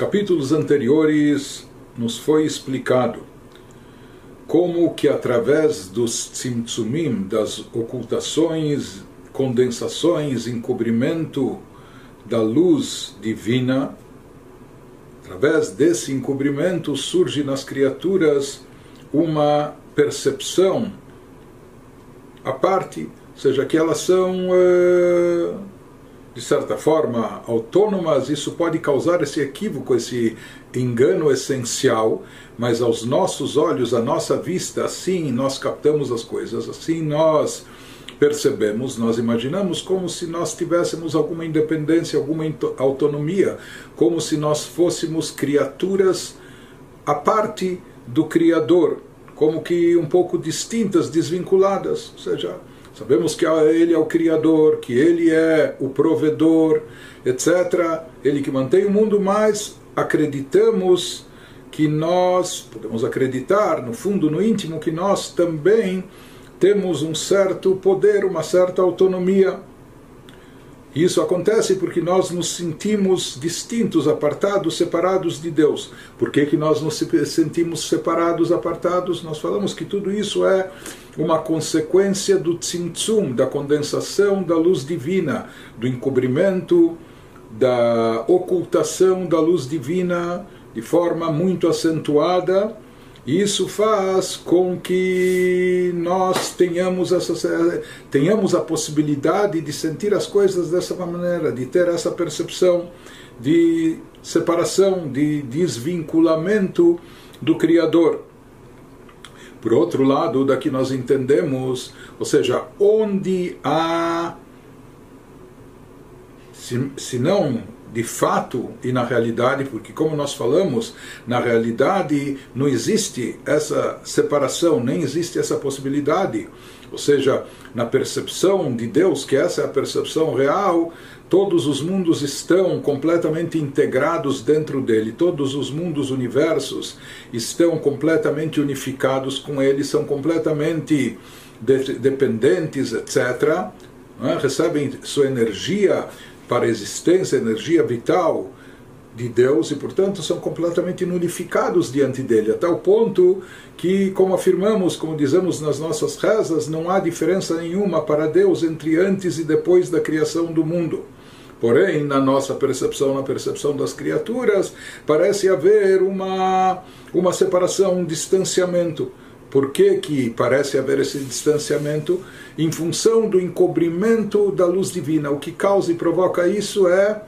capítulos anteriores nos foi explicado como que através dos tzimtzumim, das ocultações, condensações, encobrimento da luz divina, através desse encobrimento surge nas criaturas uma percepção à parte, ou seja, que elas são uh, de certa forma, autônomas, isso pode causar esse equívoco, esse engano essencial, mas aos nossos olhos, à nossa vista, assim nós captamos as coisas, assim nós percebemos, nós imaginamos como se nós tivéssemos alguma independência, alguma autonomia, como se nós fôssemos criaturas à parte do Criador, como que um pouco distintas, desvinculadas, ou seja, Sabemos que ele é o Criador, que ele é o provedor, etc. Ele que mantém o mundo, mas acreditamos que nós, podemos acreditar no fundo, no íntimo, que nós também temos um certo poder, uma certa autonomia. Isso acontece porque nós nos sentimos distintos, apartados, separados de Deus. Por que, que nós nos sentimos separados, apartados? Nós falamos que tudo isso é uma consequência do tzimtzum, da condensação da luz divina, do encobrimento, da ocultação da luz divina de forma muito acentuada isso faz com que nós tenhamos, essa, tenhamos a possibilidade de sentir as coisas dessa maneira, de ter essa percepção de separação, de desvinculamento do Criador. Por outro lado, daqui nós entendemos, ou seja, onde há, se, se não de fato e na realidade, porque como nós falamos, na realidade não existe essa separação, nem existe essa possibilidade. Ou seja, na percepção de Deus, que essa é a percepção real, todos os mundos estão completamente integrados dentro dele, todos os mundos, universos estão completamente unificados com ele, são completamente de dependentes, etc. É? Recebem sua energia para a existência, a energia vital de Deus e, portanto, são completamente nulificados diante dele, a tal ponto que, como afirmamos, como dizemos nas nossas rezas, não há diferença nenhuma para Deus entre antes e depois da criação do mundo. Porém, na nossa percepção, na percepção das criaturas, parece haver uma, uma separação, um distanciamento. Por que, que parece haver esse distanciamento? Em função do encobrimento da luz divina. O que causa e provoca isso é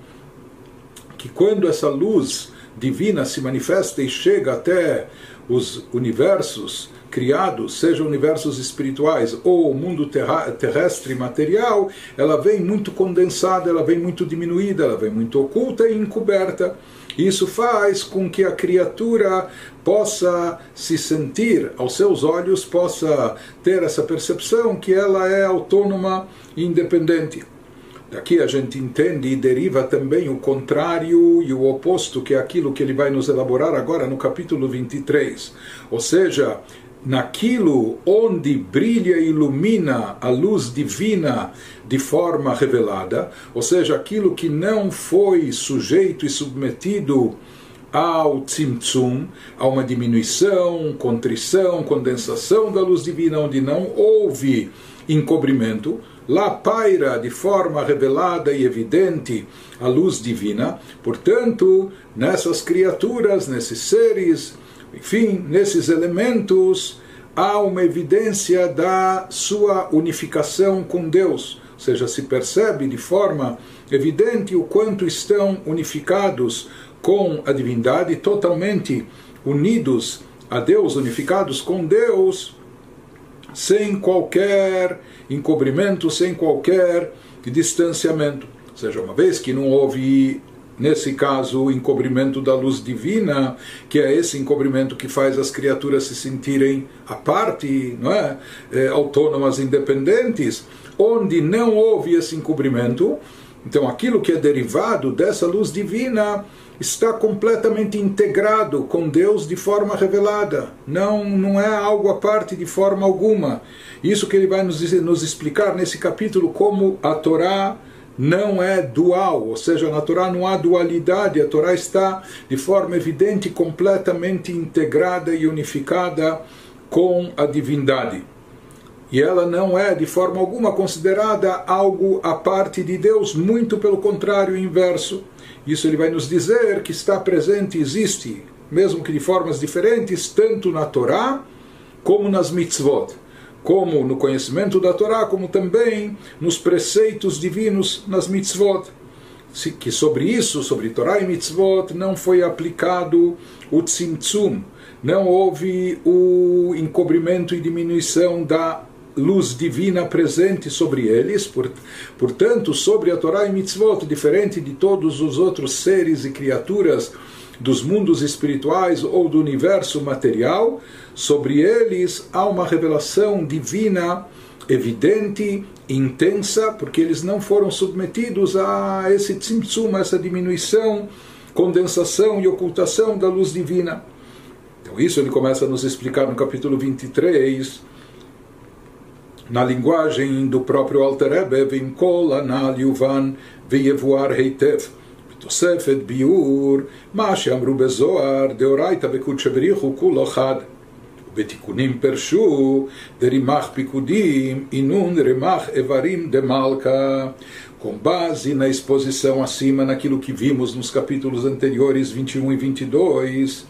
que quando essa luz divina se manifesta e chega até os universos criados, sejam universos espirituais ou o mundo terrestre material, ela vem muito condensada, ela vem muito diminuída, ela vem muito oculta e encoberta. Isso faz com que a criatura possa se sentir aos seus olhos, possa ter essa percepção que ela é autônoma e independente. Daqui a gente entende e deriva também o contrário e o oposto, que é aquilo que ele vai nos elaborar agora no capítulo 23. Ou seja, naquilo onde brilha e ilumina a luz divina de forma revelada, ou seja, aquilo que não foi sujeito e submetido ao tzimtzum, a uma diminuição, contrição, condensação da luz divina, onde não houve encobrimento, lá paira de forma revelada e evidente a luz divina. Portanto, nessas criaturas, nesses seres, enfim, nesses elementos há uma evidência da sua unificação com Deus, ou seja, se percebe de forma evidente o quanto estão unificados com a divindade, totalmente unidos a Deus, unificados com Deus, sem qualquer encobrimento, sem qualquer distanciamento. Ou seja, uma vez que não houve nesse caso, o encobrimento da luz divina, que é esse encobrimento que faz as criaturas se sentirem à parte, não é? é autônomas, independentes, onde não houve esse encobrimento, então aquilo que é derivado dessa luz divina está completamente integrado com Deus de forma revelada, não, não é algo à parte de forma alguma. Isso que ele vai nos, nos explicar nesse capítulo, como a Torá não é dual, ou seja, na Torá não há dualidade, a Torá está de forma evidente completamente integrada e unificada com a divindade. E ela não é de forma alguma considerada algo à parte de Deus, muito pelo contrário, inverso. Isso ele vai nos dizer que está presente, existe, mesmo que de formas diferentes, tanto na Torá como nas mitzvot como no conhecimento da Torá, como também nos preceitos divinos nas mitzvot. Que sobre isso, sobre Torá e mitzvot, não foi aplicado o tzimtzum, não houve o encobrimento e diminuição da luz divina presente sobre eles, portanto, sobre a Torá e mitzvot, diferente de todos os outros seres e criaturas dos mundos espirituais ou do universo material, sobre eles há uma revelação divina evidente, intensa, porque eles não foram submetidos a esse tzimtzum, a essa diminuição, condensação e ocultação da luz divina. Então isso ele começa a nos explicar no capítulo 23, na linguagem do próprio Alter Rebbe, Vim kol anal yuvan heitev. תוספת ביאור מה שאמרו בזוהר דאורייתא בקודשא בריחו כולו חד ובתיקונים פרשו דרימח פיקודים אינון רימח איברים דמלכה com base na exposição acima naquilo que vimos nos capítulos anteriores 21 e 22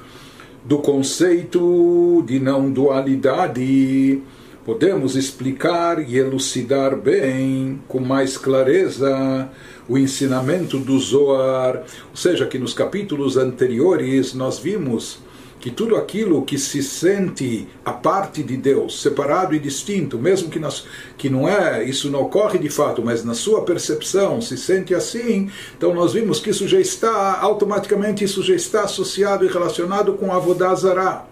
do conceito de não dualidade podemos explicar e elucidar bem com mais clareza o ensinamento do Zoar, ou seja, que nos capítulos anteriores nós vimos que tudo aquilo que se sente a parte de Deus, separado e distinto, mesmo que, nas, que não é, isso não ocorre de fato, mas na sua percepção se sente assim, então nós vimos que isso já está, automaticamente isso já está associado e relacionado com Avodazara,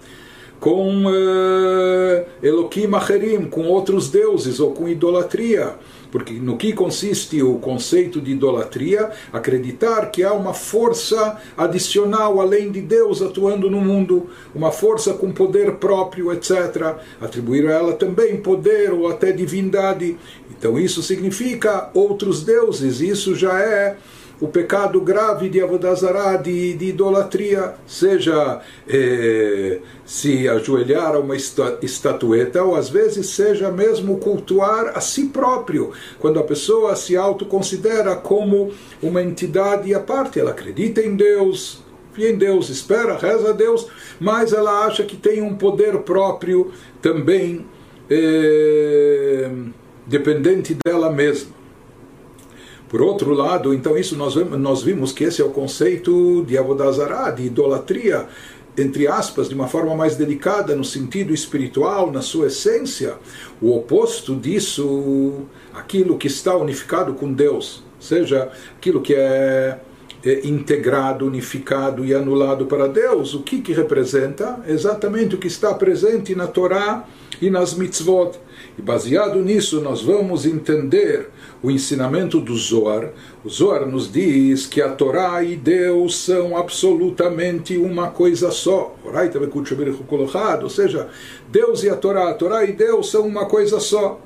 com uh, Elohim Acherim, com outros deuses ou com idolatria. Porque no que consiste o conceito de idolatria? Acreditar que há uma força adicional além de Deus atuando no mundo, uma força com poder próprio, etc. Atribuir a ela também poder ou até divindade. Então isso significa outros deuses, isso já é o pecado grave de Avodazará, de, de idolatria, seja eh, se ajoelhar a uma estatueta, ou às vezes seja mesmo cultuar a si próprio, quando a pessoa se autoconsidera como uma entidade à parte, ela acredita em Deus, em Deus, espera, reza a Deus, mas ela acha que tem um poder próprio também eh, dependente dela mesma. Por outro lado, então isso nós, nós vimos que esse é o conceito de Avodazará, de idolatria, entre aspas, de uma forma mais delicada, no sentido espiritual, na sua essência. O oposto disso, aquilo que está unificado com Deus, seja aquilo que é, é integrado, unificado e anulado para Deus, o que, que representa? Exatamente o que está presente na Torá e nas mitzvot. E baseado nisso, nós vamos entender o ensinamento do Zohar. O Zohar nos diz que a Torá e Deus são absolutamente uma coisa só. Ou seja, Deus e a Torá, a Torá e Deus são uma coisa só.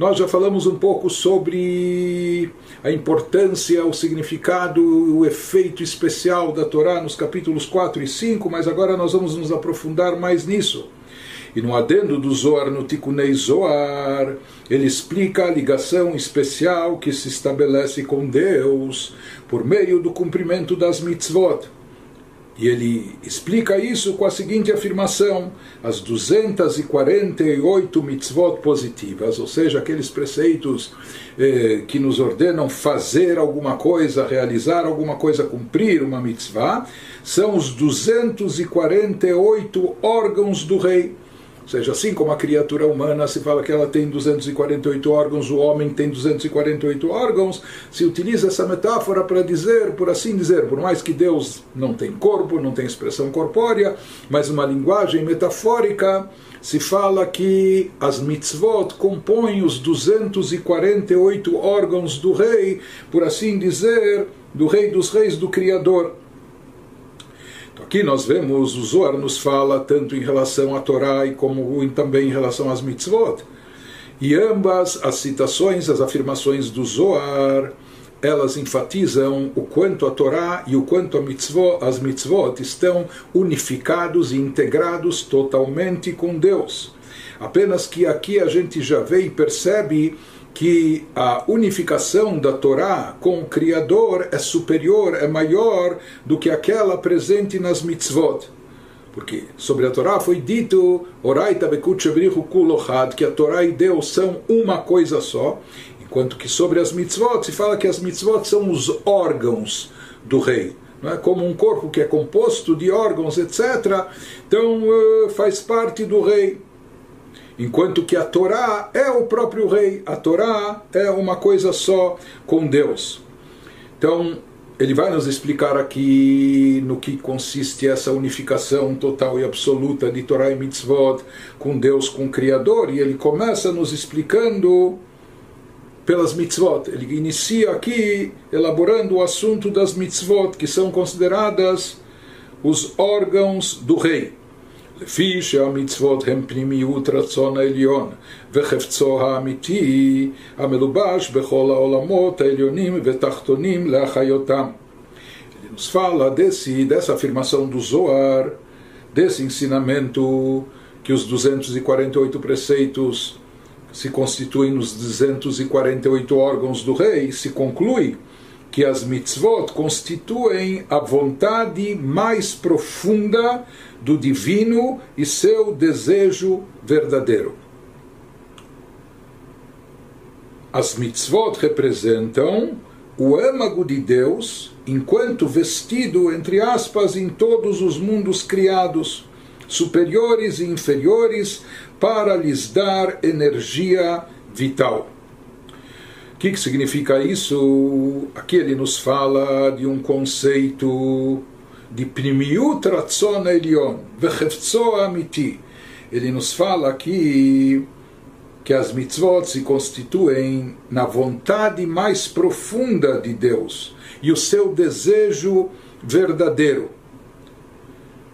Nós já falamos um pouco sobre a importância, o significado, o efeito especial da Torá nos capítulos 4 e 5, mas agora nós vamos nos aprofundar mais nisso. E no adendo do Zohar no Tikunei Zohar, ele explica a ligação especial que se estabelece com Deus por meio do cumprimento das mitzvot. E ele explica isso com a seguinte afirmação: as 248 mitzvot positivas, ou seja, aqueles preceitos eh, que nos ordenam fazer alguma coisa, realizar alguma coisa, cumprir uma mitzvah, são os 248 órgãos do rei seja, assim como a criatura humana se fala que ela tem 248 órgãos, o homem tem 248 órgãos, se utiliza essa metáfora para dizer, por assim dizer, por mais que Deus não tem corpo, não tem expressão corpórea, mas uma linguagem metafórica, se fala que as mitzvot compõem os 248 órgãos do rei, por assim dizer, do rei dos reis, do Criador. Aqui nós vemos, o Zohar nos fala tanto em relação à Torá e como também em relação às mitzvot. E ambas as citações, as afirmações do Zohar, elas enfatizam o quanto a Torá e o quanto a mitzvot, as mitzvot estão unificados e integrados totalmente com Deus. Apenas que aqui a gente já vê e percebe que a unificação da Torá com o Criador é superior, é maior do que aquela presente nas mitzvot. Porque sobre a Torá foi dito que a Torá e Deus são uma coisa só, enquanto que sobre as mitzvot se fala que as mitzvot são os órgãos do rei. Não é? Como um corpo que é composto de órgãos, etc. Então uh, faz parte do rei. Enquanto que a Torá é o próprio rei, a Torá é uma coisa só com Deus. Então, ele vai nos explicar aqui no que consiste essa unificação total e absoluta de Torá e Mitzvot com Deus, com o Criador, e ele começa nos explicando pelas mitzvot. Ele inicia aqui elaborando o assunto das mitzvot, que são consideradas os órgãos do rei. לפי שהמצוות הם פנימיות רצון העליון וחפצו האמיתי המלובש בכל העולמות העליונים ותחתונים להחיותם. Ele nos fala desse, dessa afirmação do Zoar, desse ensinamento que os 248 preceitos se constituem nos 248 órgãos do rei, se conclui que as mitzvot constituem a vontade mais profunda do divino e seu desejo verdadeiro. As mitzvot representam o âmago de Deus enquanto vestido, entre aspas, em todos os mundos criados, superiores e inferiores, para lhes dar energia vital. Que, que significa isso? Aqui ele nos fala de um conceito de primiut ratzon elion, vechefzo amiti. Ele nos fala aqui que as mitzvot se constituem na vontade mais profunda de Deus e o seu desejo verdadeiro.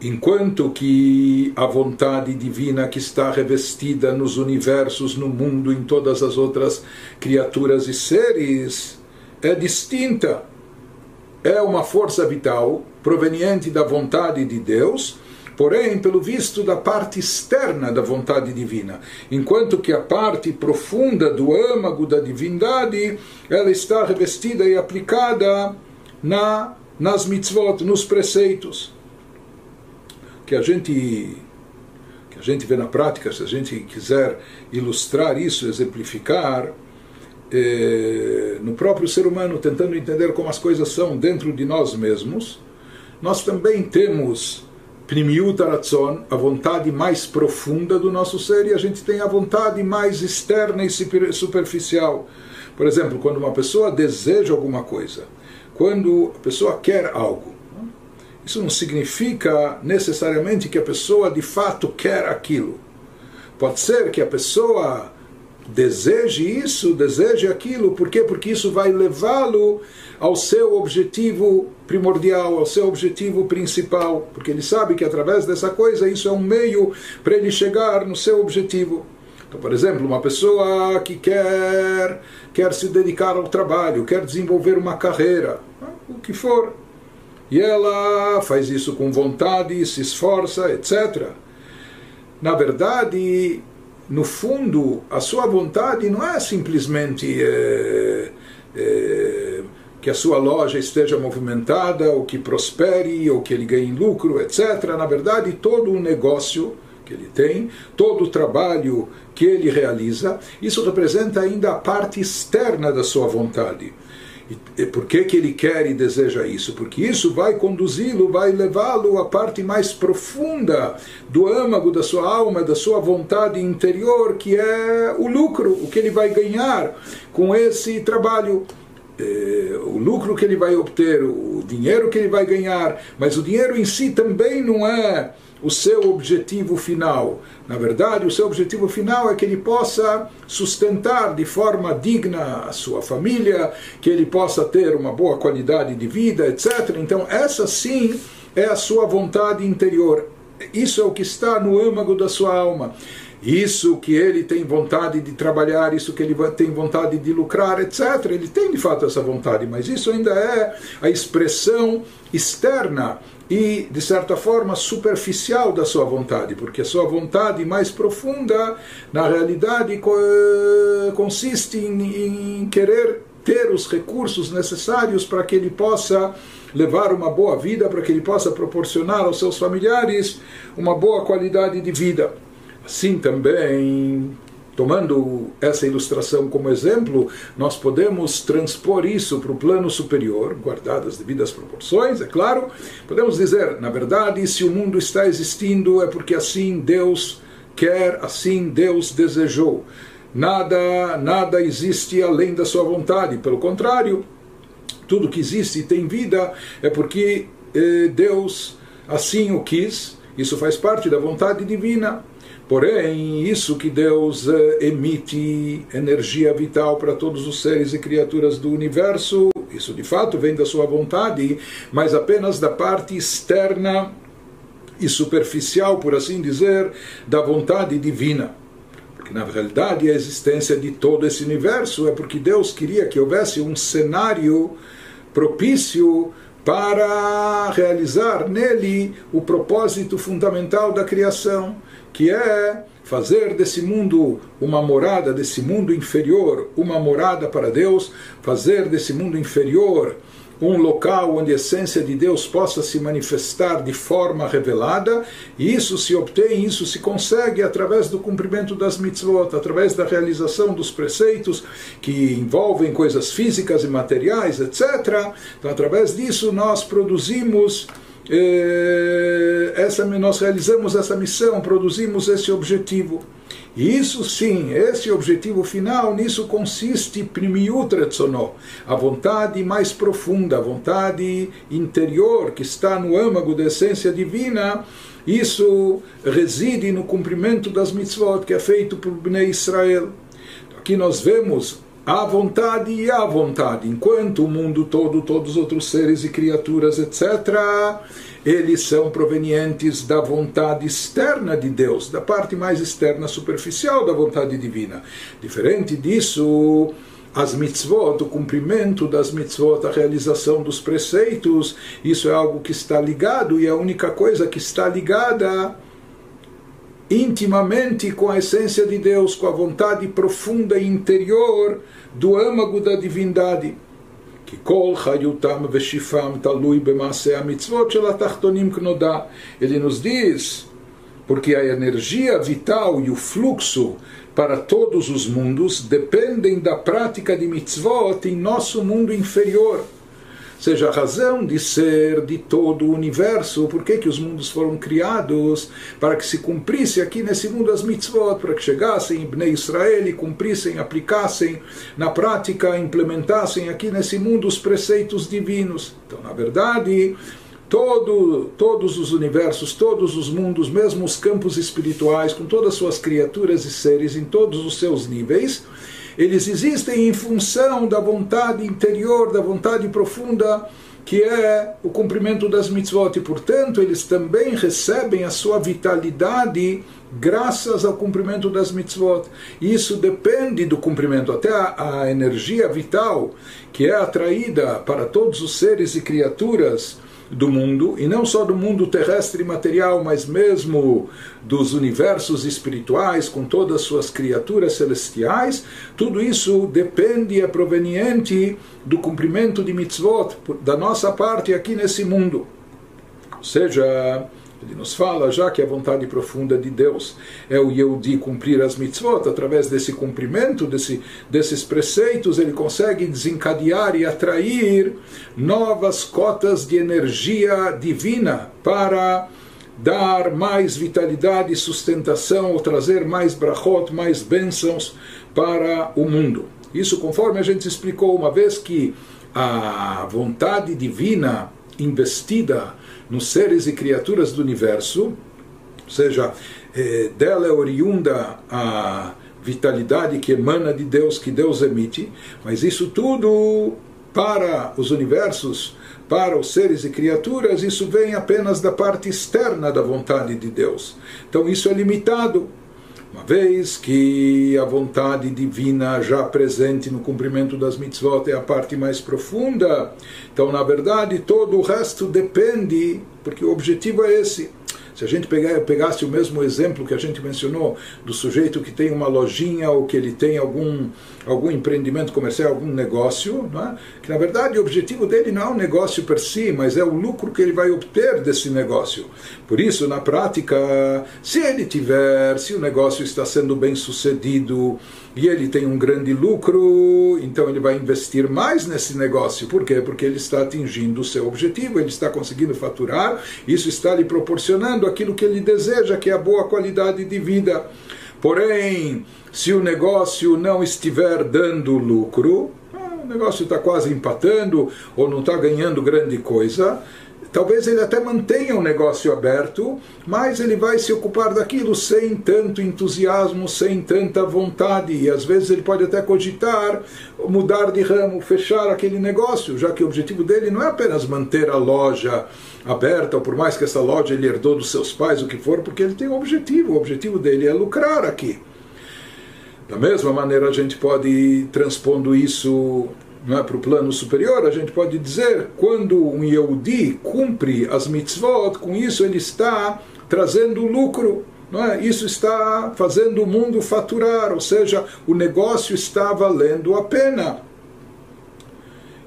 Enquanto que a vontade divina que está revestida nos universos, no mundo, em todas as outras criaturas e seres, é distinta é uma força vital proveniente da vontade de Deus, porém, pelo visto da parte externa da vontade divina, enquanto que a parte profunda do âmago da divindade, ela está revestida e aplicada na nas mitzvot, nos preceitos. Que a gente que a gente vê na prática, se a gente quiser ilustrar isso, exemplificar, eh, no próprio ser humano, tentando entender como as coisas são dentro de nós mesmos, nós também temos primiut aratzon, a vontade mais profunda do nosso ser, e a gente tem a vontade mais externa e superficial. Por exemplo, quando uma pessoa deseja alguma coisa, quando a pessoa quer algo, isso não significa necessariamente que a pessoa de fato quer aquilo. Pode ser que a pessoa deseje isso, deseje aquilo, por quê? Porque isso vai levá-lo ao seu objetivo primordial, ao seu objetivo principal, porque ele sabe que através dessa coisa isso é um meio para ele chegar no seu objetivo. Então, por exemplo, uma pessoa que quer quer se dedicar ao trabalho, quer desenvolver uma carreira, o que for, e ela faz isso com vontade, se esforça, etc. Na verdade, no fundo, a sua vontade não é simplesmente é, é, que a sua loja esteja movimentada, ou que prospere, ou que ele ganhe lucro, etc. Na verdade, todo o negócio que ele tem, todo o trabalho que ele realiza, isso representa ainda a parte externa da sua vontade. E por que, que ele quer e deseja isso? Porque isso vai conduzi-lo, vai levá-lo à parte mais profunda do âmago da sua alma, da sua vontade interior, que é o lucro, o que ele vai ganhar com esse trabalho. É, o lucro que ele vai obter, o dinheiro que ele vai ganhar, mas o dinheiro em si também não é o seu objetivo final. Na verdade, o seu objetivo final é que ele possa sustentar de forma digna a sua família, que ele possa ter uma boa qualidade de vida, etc. Então, essa sim é a sua vontade interior. Isso é o que está no âmago da sua alma. Isso que ele tem vontade de trabalhar, isso que ele tem vontade de lucrar, etc. Ele tem de fato essa vontade, mas isso ainda é a expressão externa e, de certa forma, superficial da sua vontade, porque a sua vontade mais profunda, na realidade, consiste em, em querer ter os recursos necessários para que ele possa levar uma boa vida, para que ele possa proporcionar aos seus familiares uma boa qualidade de vida. Assim também, tomando essa ilustração como exemplo, nós podemos transpor isso para o plano superior, guardadas as devidas proporções, é claro. Podemos dizer, na verdade, se o mundo está existindo é porque assim Deus quer, assim Deus desejou. Nada, nada existe além da sua vontade. Pelo contrário, tudo que existe e tem vida é porque eh, Deus assim o quis. Isso faz parte da vontade divina. Porém, isso que Deus eh, emite energia vital para todos os seres e criaturas do universo, isso de fato vem da sua vontade, mas apenas da parte externa e superficial, por assim dizer, da vontade divina. Que na realidade a existência de todo esse universo é porque Deus queria que houvesse um cenário propício para realizar nele o propósito fundamental da criação, que é fazer desse mundo uma morada, desse mundo inferior, uma morada para Deus, fazer desse mundo inferior um local onde a essência de Deus possa se manifestar de forma revelada, e isso se obtém, isso se consegue através do cumprimento das mitzvot, através da realização dos preceitos que envolvem coisas físicas e materiais, etc. Então, através disso, nós produzimos. Eh, essa, nós realizamos essa missão, produzimos esse objetivo. E isso sim, esse objetivo final, nisso consiste primiut retzono, a vontade mais profunda, a vontade interior que está no âmago da essência divina, isso reside no cumprimento das mitzvot que é feito por Bnei Israel. Aqui nós vemos a vontade e a vontade, enquanto o mundo todo, todos os outros seres e criaturas, etc., eles são provenientes da vontade externa de Deus, da parte mais externa, superficial da vontade divina. Diferente disso, as mitzvot, o cumprimento das mitzvot, a realização dos preceitos, isso é algo que está ligado e é a única coisa que está ligada intimamente com a essência de Deus, com a vontade profunda e interior do âmago da divindade. כי כל חיותם ושיפם תלוי במעשה המצוות של התחתונים כנודע. Ele nos diz, porque a energia vital e o fluxo para todos os mundos dependem da prática de mitzvot em nosso mundo inferior seja a razão de ser de todo o universo, por que, que os mundos foram criados, para que se cumprisse aqui nesse mundo as mitzvot, para que chegassem em Bnei Israel e cumprissem, aplicassem na prática, implementassem aqui nesse mundo os preceitos divinos. Então, na verdade, todo, todos os universos, todos os mundos, mesmo os campos espirituais, com todas as suas criaturas e seres em todos os seus níveis, eles existem em função da vontade interior, da vontade profunda que é o cumprimento das mitzvot, e portanto eles também recebem a sua vitalidade graças ao cumprimento das mitzvot. Isso depende do cumprimento, até a, a energia vital que é atraída para todos os seres e criaturas do mundo, e não só do mundo terrestre e material, mas mesmo dos universos espirituais, com todas as suas criaturas celestiais, tudo isso depende e é proveniente do cumprimento de mitzvot, da nossa parte aqui nesse mundo. Ou seja, ele nos fala já que a vontade profunda de Deus é o Yehudi cumprir as mitzvot, através desse cumprimento desse, desses preceitos, ele consegue desencadear e atrair novas cotas de energia divina para dar mais vitalidade e sustentação, ou trazer mais brachot, mais bênçãos para o mundo. Isso conforme a gente explicou uma vez que a vontade divina investida nos seres e criaturas do universo, ou seja, eh, dela é oriunda a vitalidade que emana de Deus, que Deus emite, mas isso tudo para os universos, para os seres e criaturas, isso vem apenas da parte externa da vontade de Deus. Então isso é limitado. Uma vez que a vontade divina já presente no cumprimento das mitzvot é a parte mais profunda, então na verdade todo o resto depende, porque o objetivo é esse. Se a gente pegar, pegasse o mesmo exemplo que a gente mencionou do sujeito que tem uma lojinha ou que ele tem algum, algum empreendimento comercial, algum negócio, é? que na verdade o objetivo dele não é o negócio per si, mas é o lucro que ele vai obter desse negócio. Por isso, na prática, se ele tiver, se o negócio está sendo bem sucedido, e ele tem um grande lucro, então ele vai investir mais nesse negócio. Por quê? Porque ele está atingindo o seu objetivo, ele está conseguindo faturar, isso está lhe proporcionando aquilo que ele deseja, que é a boa qualidade de vida. Porém, se o negócio não estiver dando lucro, o negócio está quase empatando ou não está ganhando grande coisa, Talvez ele até mantenha o negócio aberto, mas ele vai se ocupar daquilo sem tanto entusiasmo, sem tanta vontade. E às vezes ele pode até cogitar mudar de ramo, fechar aquele negócio, já que o objetivo dele não é apenas manter a loja aberta, por mais que essa loja ele herdou dos seus pais, o que for, porque ele tem um objetivo. O objetivo dele é lucrar aqui. Da mesma maneira, a gente pode ir transpondo isso é, para o plano superior, a gente pode dizer, quando um Yehudi cumpre as mitzvot, com isso ele está trazendo lucro. Não é? Isso está fazendo o mundo faturar, ou seja, o negócio está valendo a pena.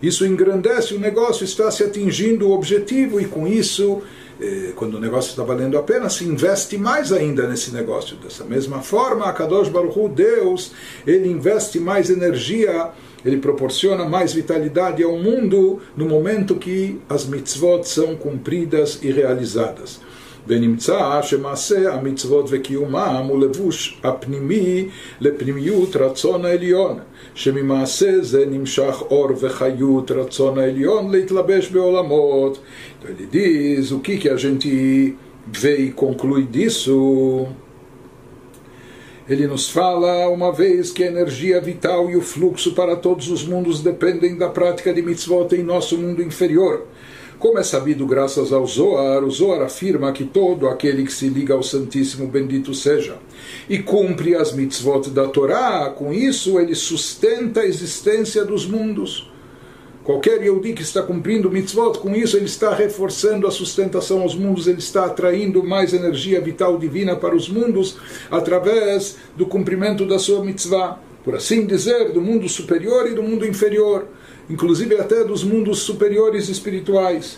Isso engrandece, o negócio está se atingindo o objetivo e com isso, eh, quando o negócio está valendo a pena, se investe mais ainda nesse negócio. Dessa mesma forma, a Kadosh Baruch Hu, Deus, ele investe mais energia ele proporciona mais vitalidade ao mundo no momento que as mitzvot são cumpridas e realizadas. ונמצא שמעשה המצוות וקיומם הוא לבוש הפנימי לפנימיות רצון העליון, שממעשה זה נמשך אור וחיות רצון העליון להתלבש בעולמות. Então ele diz o que, que a gente Ele nos fala uma vez que a energia vital e o fluxo para todos os mundos dependem da prática de mitzvot em nosso mundo inferior. Como é sabido graças ao Zohar, o Zohar afirma que todo aquele que se liga ao Santíssimo bendito seja e cumpre as mitzvot da Torá, com isso ele sustenta a existência dos mundos. Qualquer Yehudi que está cumprindo mitzvot, com isso ele está reforçando a sustentação aos mundos, ele está atraindo mais energia vital divina para os mundos através do cumprimento da sua mitzvah. Por assim dizer, do mundo superior e do mundo inferior, inclusive até dos mundos superiores espirituais.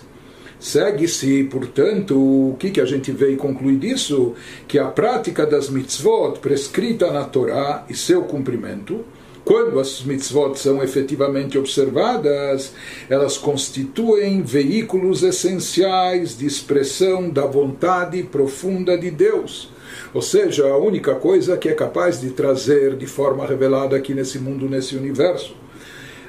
Segue-se, portanto, o que, que a gente vê e conclui disso? Que a prática das mitzvot prescrita na Torá e seu cumprimento quando as mitzvot são efetivamente observadas, elas constituem veículos essenciais de expressão da vontade profunda de Deus. Ou seja, a única coisa que é capaz de trazer de forma revelada aqui nesse mundo, nesse universo,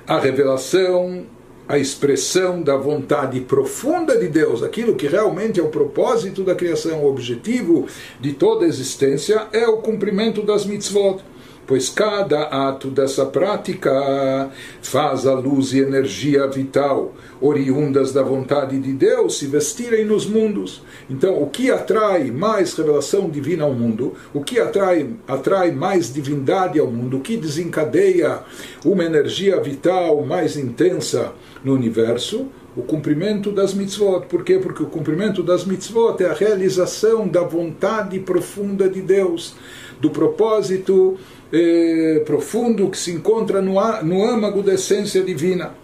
a revelação, a expressão da vontade profunda de Deus, aquilo que realmente é o propósito da criação, o objetivo de toda a existência, é o cumprimento das mitzvot pois cada ato dessa prática faz a luz e energia vital oriundas da vontade de Deus se vestirem nos mundos. Então, o que atrai mais revelação divina ao mundo, o que atrai, atrai mais divindade ao mundo, o que desencadeia uma energia vital mais intensa no universo, o cumprimento das mitzvot. Por quê? Porque o cumprimento das mitzvot é a realização da vontade profunda de Deus, do propósito eh, profundo que se encontra no, no âmago da essência divina.